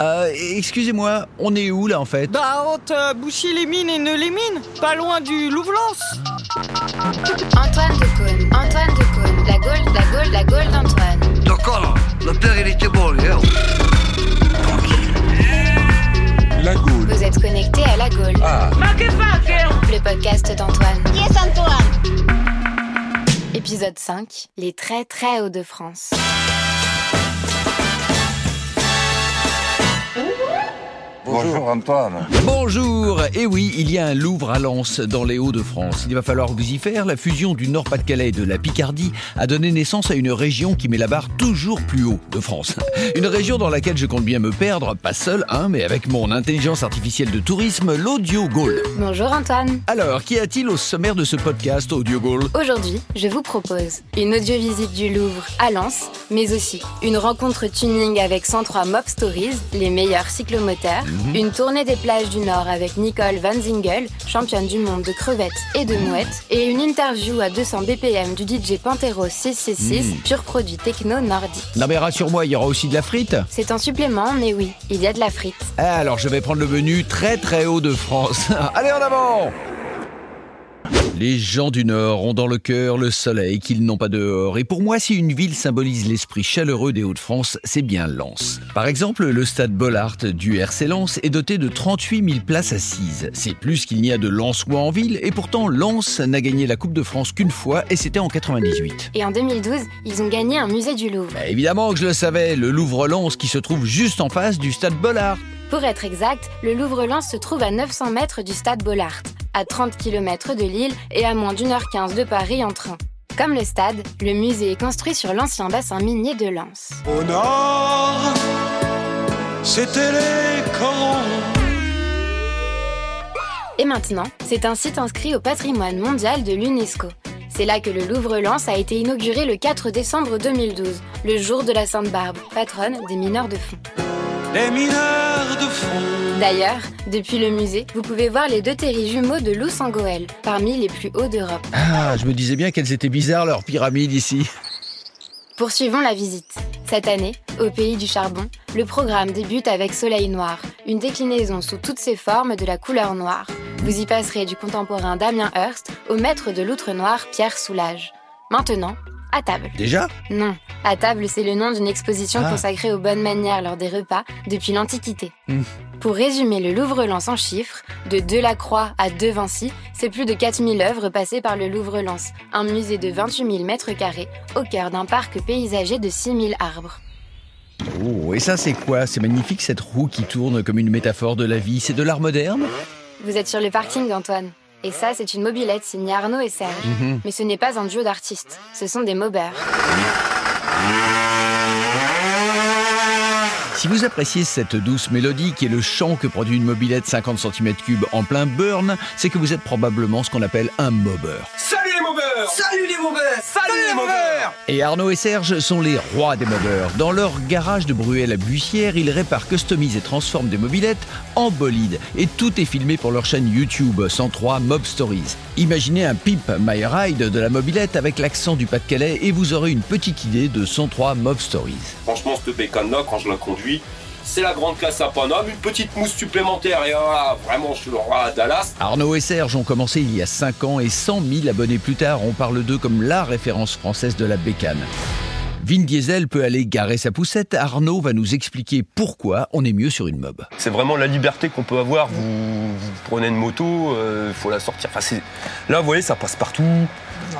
Euh, excusez-moi, on est où là en fait? Bah, entre Bouchy-les-Mines et Neux-les-Mines, pas loin du Louvre-Lens. Antoine de Caunes, Antoine de Caunes, la Gaule, la Gaule, la Gaule d'Antoine. D'accord, le père il était bon, hein. La Gaule. Vous êtes connectés à la Gaule, Ah, le podcast d'Antoine. Yes, Antoine Épisode 5, les très très hauts de France. Bonjour Antoine. Bonjour Et oui, il y a un Louvre à Lens, dans les Hauts-de-France. Il va falloir vous y faire. La fusion du Nord-Pas-de-Calais et de la Picardie a donné naissance à une région qui met la barre toujours plus haut de France. Une région dans laquelle je compte bien me perdre, pas seul, hein, mais avec mon intelligence artificielle de tourisme, l'Audio Gaulle. Bonjour Antoine. Alors, qu'y a-t-il au sommaire de ce podcast Audio Gaulle Aujourd'hui, je vous propose une audio-visite du Louvre à Lens, mais aussi une rencontre tuning avec 103 Mob Stories, les meilleurs cyclomoteurs, une tournée des plages du Nord avec Nicole Van Zingel, championne du monde de crevettes et de mouettes, et une interview à 200 BPM du DJ Pantero 666, pur produit techno nordique. Non mais rassure-moi, il y aura aussi de la frite? C'est un supplément, mais oui, il y a de la frite. Ah, Alors je vais prendre le menu très très haut de France. Allez en avant les gens du Nord ont dans le cœur le soleil qu'ils n'ont pas dehors. Et pour moi, si une ville symbolise l'esprit chaleureux des Hauts-de-France, c'est bien Lens. Par exemple, le stade Bollard du RC Lens est doté de 38 000 places assises. C'est plus qu'il n'y a de Lensois en ville, et pourtant Lens n'a gagné la Coupe de France qu'une fois, et c'était en 98. Et en 2012, ils ont gagné un musée du Louvre. Bah, évidemment que je le savais, le Louvre-Lens qui se trouve juste en face du stade Bollard. Pour être exact, le Louvre-Lens se trouve à 900 mètres du stade Bollard, à 30 km de Lille et à moins d'une heure 15 de Paris en train. Comme le stade, le musée est construit sur l'ancien bassin minier de Lens. Au nord, c'était les. Et maintenant, c'est un site inscrit au patrimoine mondial de l'UNESCO. C'est là que le Louvre-Lens a été inauguré le 4 décembre 2012, le jour de la Sainte Barbe, patronne des mineurs de fond. Les mineurs de fond. D'ailleurs, depuis le musée, vous pouvez voir les deux terris jumeaux de Loussangoël, parmi les plus hauts d'Europe. Ah, je me disais bien qu'elles étaient bizarres leurs pyramides ici. Poursuivons la visite. Cette année, au pays du charbon, le programme débute avec Soleil Noir, une déclinaison sous toutes ses formes de la couleur noire. Vous y passerez du contemporain Damien Hirst au maître de l'outre noir Pierre Soulages. Maintenant, à table. Déjà? Non, à table, c'est le nom d'une exposition Ah. consacrée aux bonnes manières lors des repas depuis l'Antiquité. Hmm. Pour résumer le Louvre-Lens en chiffres, de Delacroix à De Vinci, c'est plus de 4000 œuvres passées par le Louvre-Lens, un musée de 28 000 mètres carrés au cœur d'un parc paysager de 6000 arbres. Oh, et ça c'est quoi? C'est magnifique cette roue qui tourne comme une métaphore de la vie. C'est de l'art moderne? Vous êtes sur le parking, Antoine. Et ça, c'est une mobilette signée Arnaud et Serge. Mhm. Mais ce n'est pas un duo d'artistes, ce sont des mobeurs. Si vous appréciez cette douce mélodie qui est le chant que produit une mobilette 50 cm3 en plein burn, c'est que vous êtes probablement ce qu'on appelle un mobber. Salut Salut les mauvais Salut les mauvais Et Arnaud et Serge sont les rois des mobbers. Dans leur garage de Bruel à Bussière, ils réparent, customisent et transforment des mobilettes en bolides. Et tout est filmé pour leur chaîne YouTube 103 Mob Stories. Imaginez un Pimp My Ride de la mobilette avec l'accent du Pas-de-Calais et vous aurez une petite idée de 103 Mob Stories. Franchement, ce bécane-là, quand je la conduis, c'est la grande classe à Paname, une petite mousse supplémentaire et ah, vraiment, je suis le roi à Dallas. Arnaud et Serge ont commencé il y a 5 ans et 100 000 abonnés plus tard, on parle d'eux comme la référence française de la bécane. Vin Diesel peut aller garer sa poussette, Arnaud va nous expliquer pourquoi on est mieux sur une mob. C'est vraiment la liberté qu'on peut avoir. Vous, vous prenez une moto, il faut la sortir. Enfin, c'est- là, vous voyez, ça passe partout.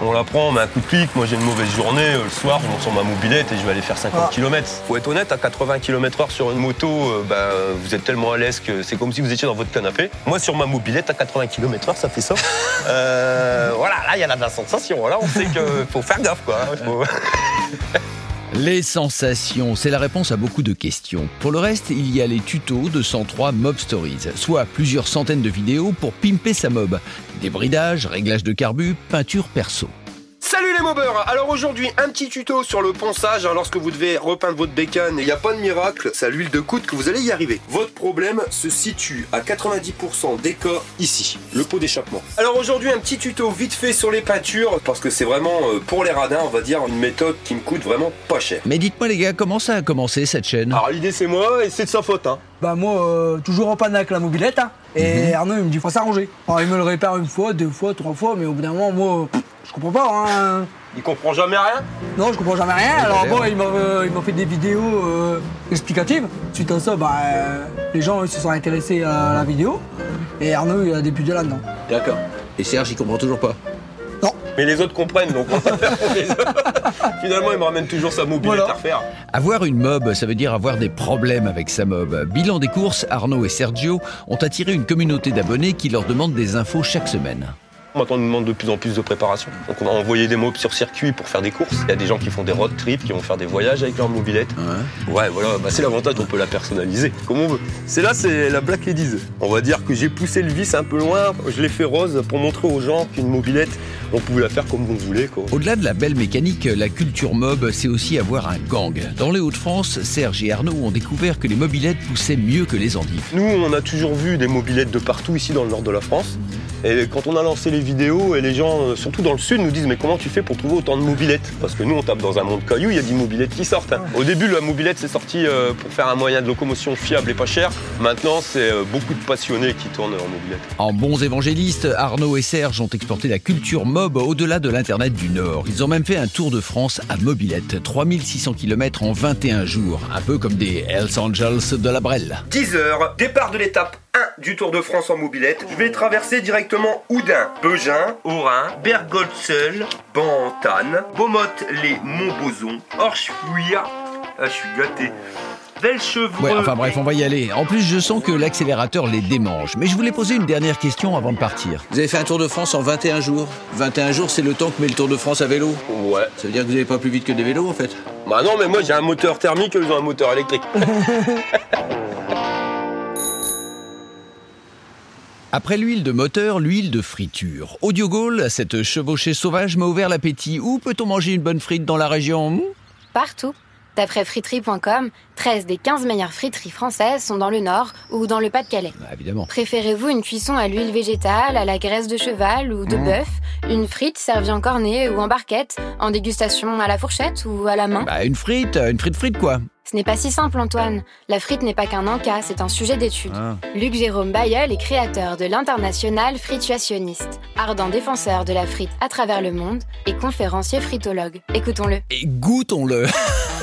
On la prend, on met un coup de clic. Moi, j'ai une mauvaise journée. euh, le soir, je monte sur ma mobilette et je vais aller faire 50 km. Faut être honnête, à 80 km/h sur une moto, euh, bah, vous êtes tellement à l'aise que c'est comme si vous étiez dans votre canapé. Moi, sur ma mobilette, à 80 km/h, ça fait ça. Euh, voilà, là, il y a de la sensation. Là, on sait qu'il faut faire gaffe, quoi. Faut- Les sensations, c'est la réponse à beaucoup de questions. Pour le reste, il y a les tutos de 103 Mob Stories, soit plusieurs centaines de vidéos pour pimper sa mob. Débridage, réglage de carbu, peinture perso. Les mobeurs Alors aujourd'hui, un petit tuto sur le ponçage. hein, lorsque vous devez repeindre votre bécane, il n'y a pas de miracle, c'est à l'huile de coude que vous allez y arriver. Votre problème se situe à 90% des cas ici, le pot d'échappement. Alors aujourd'hui, un petit tuto vite fait sur les peintures, parce que c'est vraiment euh, pour les radins, on va dire, une méthode qui me coûte vraiment pas cher. Mais dites-moi les gars, comment ça a commencé cette chaîne? Alors l'idée c'est moi et c'est de sa faute. Hein. Bah moi, euh, toujours en panne avec la mobilette. hein. Et Arnaud, il me dit, faut s'arranger. Alors, il me le répare une fois, deux fois, trois fois, mais au bout d'un moment, moi, pff, je comprends pas. Hein. Il comprend jamais rien? Non, je comprends jamais rien. Alors d'ailleurs. bon, il m'a euh, il m'a fait des vidéos euh, explicatives. Suite à ça, bah, euh, les gens ils se sont intéressés à la vidéo. Et Arnaud, il a débuté là-dedans. D'accord. Et Serge, il comprend toujours pas? Mais les autres comprennent donc on va faire pour les autres. Finalement, il me ramène toujours sa mobilette Voilà. à refaire. Avoir une mob, ça veut dire avoir des problèmes avec sa mob. Bilan des courses, Arnaud et Sergio ont attiré une communauté d'abonnés qui leur demandent des infos chaque semaine. Maintenant, on nous demande de plus en plus de préparation. Donc, on va envoyer des mobs sur circuit pour faire des courses. Il y a des gens qui font des road trips, qui vont faire des voyages avec leur mobilette. Ouais, voilà, bah, c'est l'avantage, on peut la personnaliser comme on veut. C'est là, c'est la Black Ladies. On va dire que j'ai poussé le vis un peu loin, je l'ai fait rose pour montrer aux gens qu'une mobilette, on pouvait la faire comme on voulait. Au-delà de la belle mécanique, la culture mob, c'est aussi avoir un gang. Dans les Hauts-de-France, Serge et Arnaud ont découvert que les mobilettes poussaient mieux que les endives. Nous, on a toujours vu des mobilettes de partout ici dans le nord de la France. Et quand on a lancé les vidéos, et les gens, euh, surtout dans le sud, nous disent Mais comment tu fais pour trouver autant de mobilettes? Parce que nous, on tape dans un monde caillou, il y a des mobilettes qui sortent. hein. Au début, la mobilette, c'est sorti euh, pour faire un moyen de locomotion fiable et pas cher. Maintenant, c'est euh, beaucoup de passionnés qui tournent en mobilette. En bons évangélistes, Arnaud et Serge ont exporté la culture mob au-delà de l'Internet du Nord. Ils ont même fait un tour de France à mobilette, 3600 km en 21 jours, un peu comme des Hells Angels de la Brelle. 10 heures, départ de l'étape 1 du Tour de France en mobilette. Je vais traverser directement Oudin, Beugin, Orin, Bergoltseul, Bantanne, Beaumotte-les-Montbozon, Orchefuir. Ah, je suis gâté. Ouais, enfin bref, on va y aller. En plus, je sens que l'accélérateur les démange. Mais je voulais poser une dernière question avant de partir. Vous avez fait un Tour de France en 21 jours. 21 jours, c'est le temps que met le Tour de France à vélo. Ouais. Ça veut dire que vous n'allez pas plus vite que des vélos, en fait Bah non, mais moi j'ai un moteur thermique, ils ont un moteur électrique. Après l'huile de moteur, l'huile de friture. Audio Gaulle, cette chevauchée sauvage m'a ouvert l'appétit. Où peut-on manger une bonne frite dans la région? Partout. D'après friterie.com, 13 des 15 meilleures friteries françaises sont dans le Nord ou dans le Pas-de-Calais. Bah, Évidemment. Préférez-vous une cuisson à l'huile végétale, à la graisse de cheval ou de bœuf? Une frite servie en cornet ou en barquette En dégustation à la fourchette ou à la main? Bah, une frite, une frite frite, quoi. Ce n'est pas si simple, Antoine. La frite n'est pas qu'un encas, c'est un sujet d'étude. Ah. Luc Jérôme Bayeul est créateur de l'international frituationniste, ardent défenseur de la frite à travers le monde et conférencier fritologue. Écoutons-le. Et goûtons-le.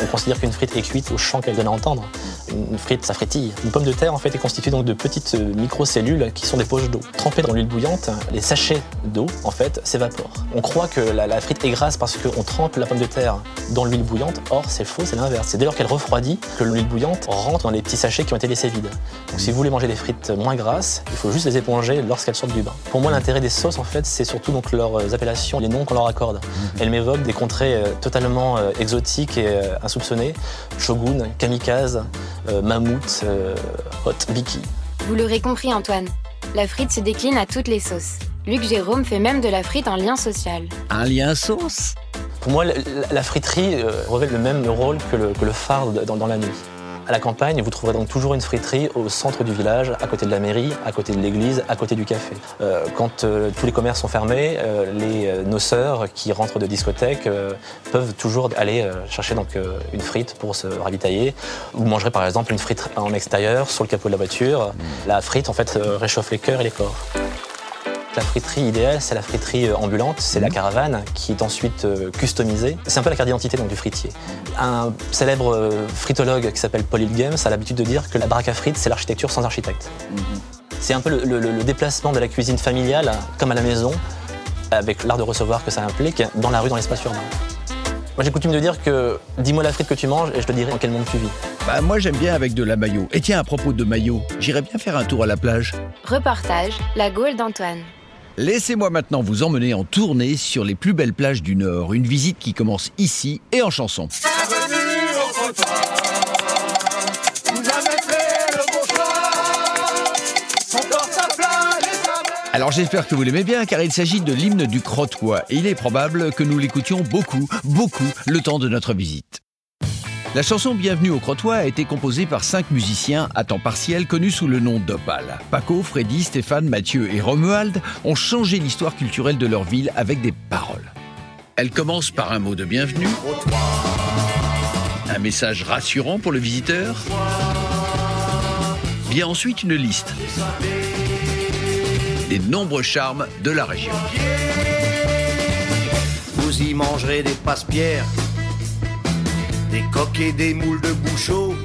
On considère qu'une frite est cuite au chant qu'elle donne à entendre. Une frite, ça frétille. Une pomme de terre, en fait, est constituée donc de petites euh, microcellules qui sont des poches d'eau. Trempées dans l'huile bouillante, les sachets d'eau, en fait, s'évaporent. On croit que la, la frite est grasse parce qu'on trempe la pomme de terre dans l'huile bouillante. Or, c'est faux, c'est l'inverse. C'est dès lors qu'elle refroidit que l'huile bouillante rentre dans les petits sachets qui ont été laissés vides. Donc, si vous voulez manger des frites moins grasses, il faut juste les éponger lorsqu'elles sortent du bain. Pour moi, l'intérêt des sauces, en fait, c'est surtout donc leurs appellations, les noms qu'on leur accorde. Elles m'évoquent des contrées euh, totalement euh, exotiques et euh, insoupçonnées. Shogun, Kamikaze, euh, Mammouth, euh, Hot Biki. Vous l'aurez compris, Antoine. La frite se décline à toutes les sauces. Luc Jérôme fait même de la frite un lien social. Un lien sauce? Pour moi, la, la- la friterie euh, revêt le même rôle que le, que le phare dans, dans la nuit. À la campagne, vous trouverez donc toujours une friterie au centre du village, à côté de la mairie, à côté de l'église, à côté du café. Euh, quand euh, tous les commerces sont fermés, euh, les euh, noceurs qui rentrent de discothèque peuvent toujours aller chercher donc une frite pour se ravitailler. Vous mangerez par exemple une frite en extérieur sur le capot de la voiture. La frite en fait réchauffe les cœurs et les corps. La friterie idéale, c'est la friterie euh, ambulante, c'est la caravane qui est ensuite euh, customisée. C'est un peu la carte d'identité donc, du fritier. Un célèbre euh, fritologue qui s'appelle Paul Hilgems a l'habitude de dire que la baraque à frites, c'est l'architecture sans architecte. C'est un peu le, le- le déplacement de la cuisine familiale, comme à la maison, avec l'art de recevoir que ça implique, dans la rue, dans l'espace urbain. Moi j'ai coutume de dire que dis-moi la frite que tu manges et je te dirai dans quel monde tu vis. Bah moi j'aime bien avec de la maillot. Et tiens, à propos de maillot, j'irais bien faire un tour à la plage. Reportage La Gaule d'Antoine. Laissez-moi maintenant vous emmener en tournée sur les plus belles plages du Nord. Une visite qui commence ici et en chanson. Alors j'espère que vous l'aimez bien car il s'agit de l'hymne du Crotoy et il est probable que nous l'écoutions beaucoup, beaucoup le temps de notre visite. La chanson Bienvenue au Crotoy a été composée par cinq musiciens à temps partiel connus sous le nom d'Opal. Paco, Freddy, Stéphane, Mathieu et Romuald ont changé l'histoire culturelle de leur ville avec des paroles. Elle commence par un mot de bienvenue, un message rassurant pour le visiteur, vient ensuite une liste des nombreux charmes de la région. Vous y mangerez des passe-pierres, des coques et des moules de bouchot.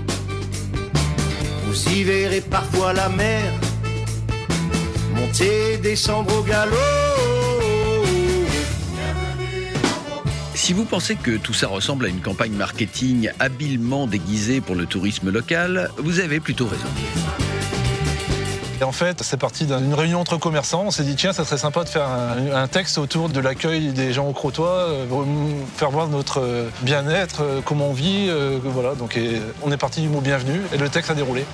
Vous y verrez parfois la mer, monter et descendre au galop. Si vous pensez que tout ça ressemble à une campagne marketing habilement déguisée pour le tourisme local, vous avez plutôt raison. Et en fait, c'est parti d'une réunion entre commerçants. On s'est dit, tiens, ça serait sympa de faire un, texte autour de l'accueil des gens au Crotoy, euh, faire voir notre euh, bien-être, euh, comment on vit. voilà, donc on est parti du mot bienvenue et le texte a déroulé.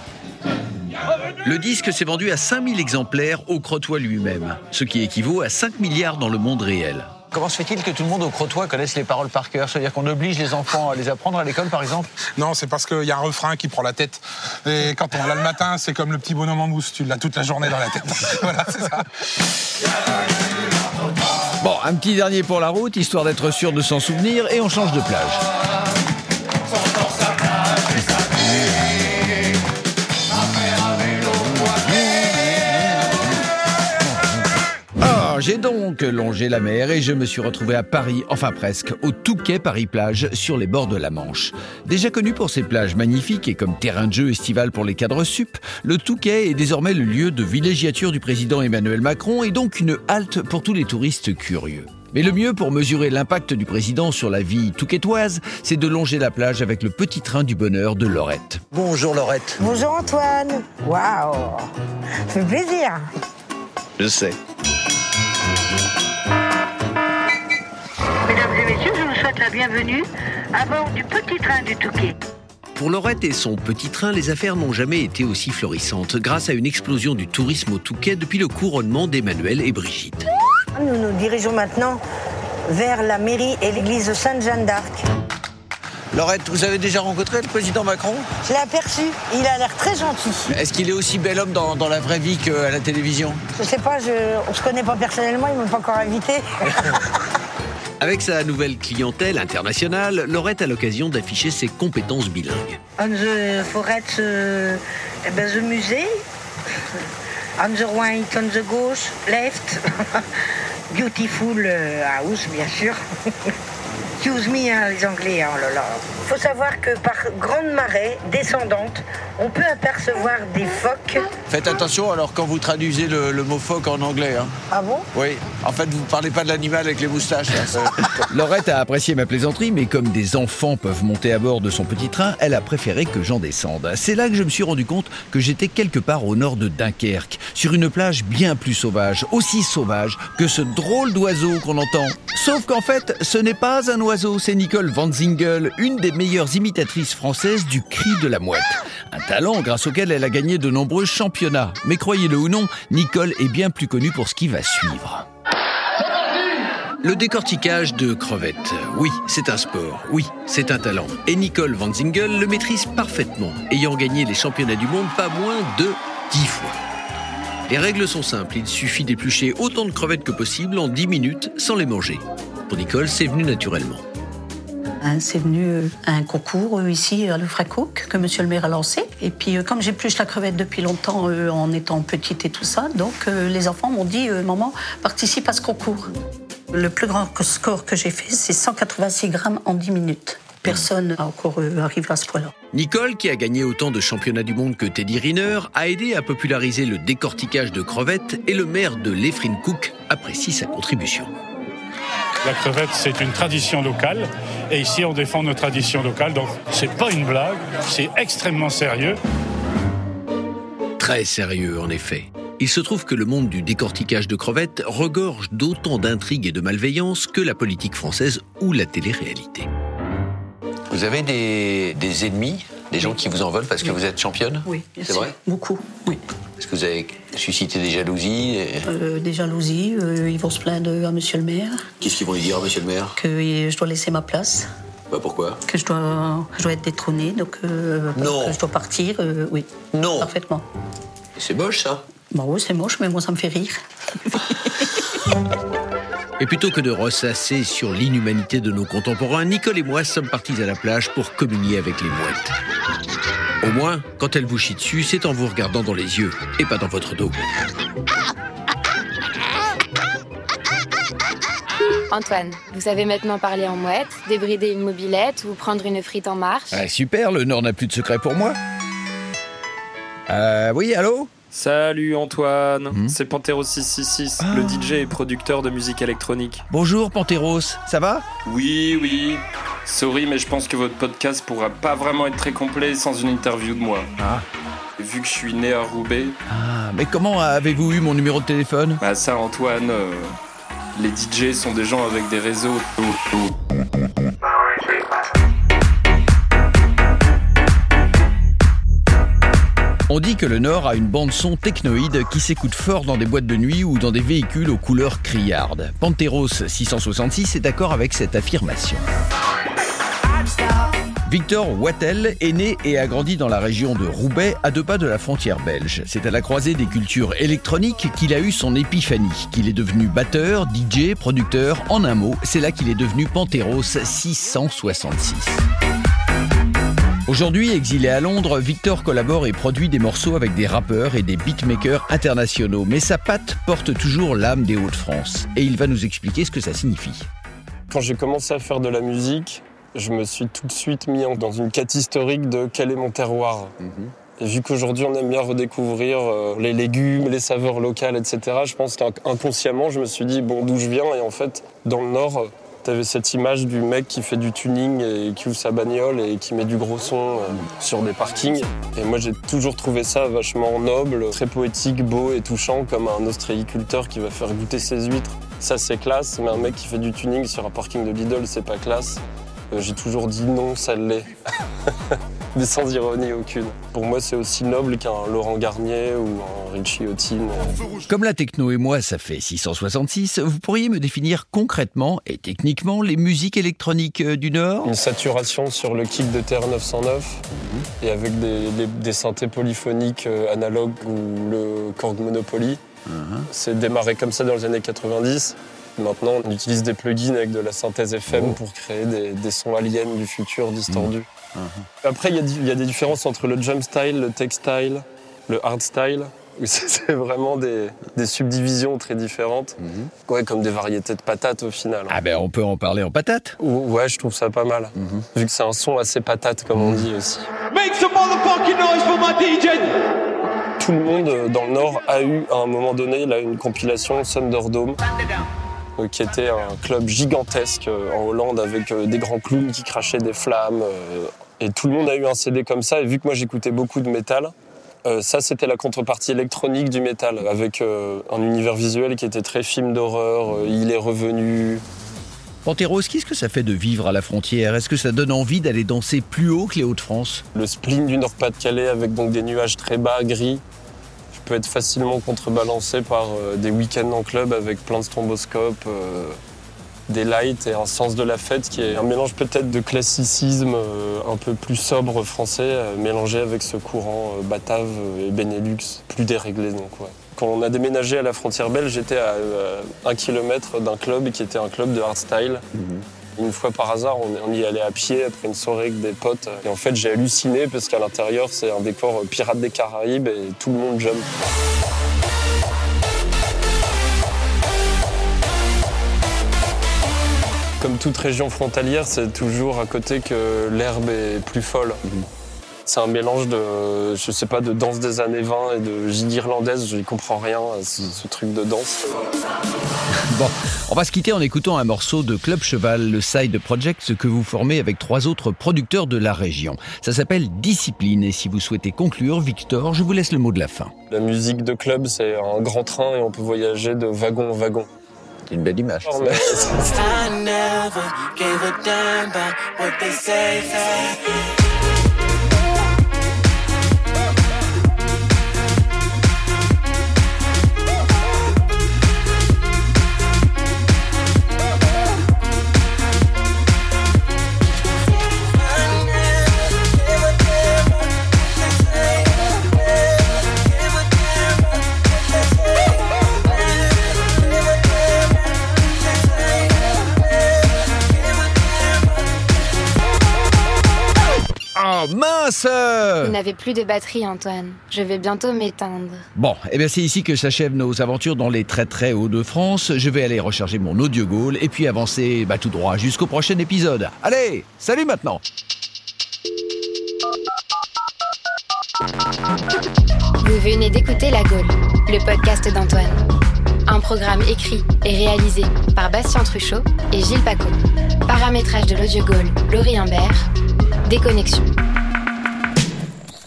Le disque s'est vendu à 5000 exemplaires au Crotoy lui-même, ce qui équivaut à 5 milliards dans le monde réel. Comment se fait-il que tout le monde au Crotoy connaisse les paroles par cœur? C'est-à-dire qu'on oblige les enfants à les apprendre à l'école, par exemple? Non, c'est parce qu'il y a un refrain qui prend la tête. Et quand on l'a le matin, c'est comme le petit bonhomme en mousse. Tu l'as toute la journée dans la tête. voilà, c'est ça. Bon, un petit dernier pour la route, histoire d'être sûr de s'en souvenir, et on change de plage. J'ai donc longé la mer et je me suis retrouvé à Paris, enfin presque, au Touquet Paris-Plage, sur les bords de la Manche. Déjà connu pour ses plages magnifiques et comme terrain de jeu estival pour les cadres sup, le Touquet est désormais le lieu de villégiature du président Emmanuel Macron et donc une halte pour tous les touristes curieux. Mais le mieux pour mesurer l'impact du président sur la vie touquetoise, c'est de longer la plage avec le petit train du bonheur de Lorette. Bonjour Laurette. Bonjour Antoine. Waouh. Ça fait plaisir. Je sais. Mesdames et messieurs, je vous souhaite la bienvenue à bord du petit train du Touquet. Pour Laurette et son petit train, les affaires n'ont jamais été aussi florissantes grâce à une explosion du tourisme au Touquet depuis le couronnement d'Emmanuel et Brigitte. Nous nous dirigeons maintenant vers la mairie et l'église de Sainte-Jeanne d'Arc. Laurette, vous avez déjà rencontré le président Macron Je l'ai aperçu, il a l'air très gentil. Est-ce qu'il est aussi bel homme dans, dans la vraie vie qu'à la télévision? Je sais pas, je, on se connaît pas personnellement, il m'a pas encore invité. Avec sa nouvelle clientèle internationale, Laurette a l'occasion d'afficher ses compétences bilingues. On the forest, uh, eh ben, the musée. On the right, on the gauche, left. Beautiful uh, house, bien sûr. Excuse me, hein, les Anglais, hein, oh là là. Il faut savoir que par grande marée descendante, on peut apercevoir des phoques. Faites attention alors quand vous traduisez le, le mot phoque en anglais. hein. Ah bon? Oui, en fait, vous parlez pas de l'animal avec les moustaches. hein. Laurette a apprécié ma plaisanterie, mais comme des enfants peuvent monter à bord de son petit train, elle a préféré que j'en descende. C'est là que je me suis rendu compte que j'étais quelque part au nord de Dunkerque, sur une plage bien plus sauvage, aussi sauvage que ce drôle d'oiseau qu'on entend. Sauf qu'en fait, ce n'est pas un oiseau, c'est Nicole Van Zingel, une des meilleures imitatrices françaises du cri de la mouette. Un talent grâce auquel elle a gagné de nombreux championnats. Mais croyez-le ou non, Nicole est bien plus connue pour ce qui va suivre. Le décortiquage de crevettes, oui, c'est un sport, oui, c'est un talent. Et Nicole Van Zingel le maîtrise parfaitement, ayant gagné les championnats du monde pas moins de 10 fois. Les règles sont simples, il suffit d'éplucher autant de crevettes que possible en 10 minutes sans les manger. Pour Nicole, c'est venu naturellement. Hein, C'est venu euh, à un concours euh, ici à Le Cook que Monsieur le maire a lancé. Et puis euh, comme j'épluche la crevette depuis longtemps en étant petite et tout ça, donc les enfants m'ont dit maman participe à ce concours. Le plus grand score que j'ai fait c'est 186 grammes en 10 minutes. Personne n'a encore arrivé à ce point-là. Nicole, qui a gagné autant de championnats du monde que Teddy Riner, a aidé à populariser le décortiquage de crevettes et le maire de Lefrin Cook apprécie sa contribution. La crevette, c'est une tradition locale. Et ici, on défend nos traditions locales. Donc, c'est pas une blague, c'est extrêmement sérieux. Très sérieux, en effet. Il se trouve que le monde du décortiquage de crevettes regorge d'autant d'intrigues et de malveillance que la politique française ou la télé-réalité. Vous avez des, des ennemis, des gens qui vous en veulent parce que vous êtes championne? Oui, bien C'est sûr. vrai? Beaucoup, oui. Est-ce que vous avez suscité des jalousies et- Euh, des jalousies, euh, ils vont se plaindre à monsieur le maire, Qu'est-ce qu'ils vont lui dire, monsieur le maire? Que euh, je dois laisser ma place, Bah pourquoi? Que je dois, je dois être détrônée, donc euh, Non. que je dois partir, euh, oui. Non. Parfaitement. C'est moche ça Bon, oui, c'est moche, mais moi, ça me fait rire. Et plutôt que de ressasser sur l'inhumanité de nos contemporains, Nicole et moi sommes partis à la plage pour communier avec les mouettes. Au moins, quand elles vous chient dessus, c'est en vous regardant dans les yeux et pas dans votre dos. Antoine, vous savez maintenant parler en mouette, débrider une mobilette ou prendre une frite en marche Ah, super, le Nord n'a plus de secret pour moi. Euh, oui, allô? Salut Antoine, Hmm? C'est Panthéros666, Ah. le DJ et producteur de musique électronique. Bonjour Panthéros, ça va? Oui, oui. Sorry, mais je pense que votre podcast pourra pas vraiment être très complet sans une interview de moi. Ah. Vu que je suis né à Roubaix. Ah, mais comment avez-vous eu mon numéro de téléphone? Bah ça Antoine, euh, les DJ sont des gens avec des réseaux. On dit que le Nord a une bande son technoïde qui s'écoute fort dans des boîtes de nuit ou dans des véhicules aux couleurs criardes. Panteros 666 est d'accord avec cette affirmation. Victor Wattel est né et a grandi dans la région de Roubaix, à deux pas de la frontière belge. C'est à la croisée des cultures électroniques qu'il a eu son épiphanie, qu'il est devenu batteur, DJ, producteur, en un mot, c'est là qu'il est devenu Panteros 666. Aujourd'hui, exilé à Londres, Victor collabore et produit des morceaux avec des rappeurs et des beatmakers internationaux, mais sa patte porte toujours l'âme des Hauts-de-France. Et il va nous expliquer ce que ça signifie. Quand j'ai commencé à faire de la musique, je me suis tout de suite mis dans une quête historique de quel est mon terroir. Et vu qu'aujourd'hui on aime bien redécouvrir euh, les légumes, les saveurs locales, etc., je pense qu'inconsciemment je me suis dit bon d'où je viens? Et en fait dans le nord tu avais cette image du mec qui fait du tuning et qui ouvre sa bagnole et qui met du gros son euh, sur des parkings. Et moi j'ai toujours trouvé ça vachement noble, très poétique, beau et touchant comme un ostréiculteur qui va faire goûter ses huîtres. Ça c'est classe, mais un mec qui fait du tuning sur un parking de Lidl c'est pas classe. Euh, J'ai toujours dit non, ça l'est. Mais sans ironie aucune. Pour moi, c'est aussi noble qu'un Laurent Garnier ou un Richie Houghton. Comme la techno et moi, ça fait 666, vous pourriez me définir concrètement et techniquement les musiques électroniques euh, du Nord? Une saturation sur le kick de TR-909 et avec des, des- des synthés polyphoniques euh, analogues ou le Korg Monopoly. C'est démarré comme ça dans les années 90. Maintenant, on utilise des plugins avec de la synthèse FM pour créer des, des sons aliens du futur distordus. Après, il y a di- il y, a des différences entre le jump style, le tech style, le hard style. C'est vraiment des, des subdivisions très différentes. Ouais, comme des variétés de patates au final. Ah ben on peut en parler en patate. Ouais, je trouve ça pas mal. Vu que c'est un son assez patate, comme on dit aussi. Make some motherfucking noise for my DJ! Tout le monde euh, dans le Nord a eu, à un moment donné, là, une compilation Thunderdome, qui était un club gigantesque euh, en Hollande avec euh, des grands clowns qui crachaient des flammes. euh, et tout le monde a eu un CD comme ça. Et vu que moi j'écoutais beaucoup de métal, euh, ça c'était la contrepartie électronique du métal, avec euh, un univers visuel qui était très film d'horreur. euh, il est revenu. Panteros, qu'est-ce que ça fait de vivre à la frontière? Est-ce que ça donne envie d'aller danser plus haut que les Hauts-de-France? Le spleen du Nord-Pas-de-Calais avec donc des nuages très bas, gris, peut être facilement contrebalancé par euh, des week-ends en club avec plein de stromboscopes, euh, des lights et un sens de la fête qui est un mélange peut-être de classicisme euh, un peu plus sobre français, mélangé avec ce courant batave et Benelux plus déréglé. Donc, ouais. Quand on a déménagé à la frontière belge, j'étais à un kilomètre d'un club qui était un club de hardstyle. Une fois par hasard, on, y allait à pied après une soirée avec des potes. Et en fait, j'ai halluciné parce qu'à l'intérieur, c'est un décor euh, Pirates des Caraïbes et tout le monde jump. Comme toute région frontalière, c'est toujours à côté que l'herbe est plus folle. C'est un mélange de, je sais pas, de danse des années 20 et de gigue irlandaise. Je n'y comprends rien à ce, ce truc de danse. Bon, on va se quitter en écoutant un morceau de Club Cheval, le side project que vous formez avec trois autres producteurs de la région. Ça s'appelle Discipline et si vous souhaitez conclure, Victor, je vous laisse le mot de la fin. La musique de club, c'est un grand train et on peut voyager de wagon en wagon. C'est une belle image. Oh, mais- n'avez plus de batterie, Antoine. Je vais bientôt m'éteindre. Bon, eh bien c'est ici que s'achèvent nos aventures dans les très très hauts de France. Je vais aller recharger mon audio goal et puis avancer bah, tout droit jusqu'au prochain épisode. Allez, salut maintenant Vous venez d'écouter La Gaule, le podcast d'Antoine. Un programme écrit et réalisé par Bastien Truchot et Gilles Paco. Paramétrage de l'audio Gaule, Laurie Imbert. Déconnexion.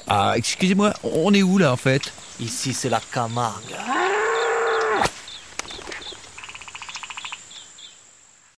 Ah, excusez-moi, on est où là en fait? Ici, c'est la Camargue.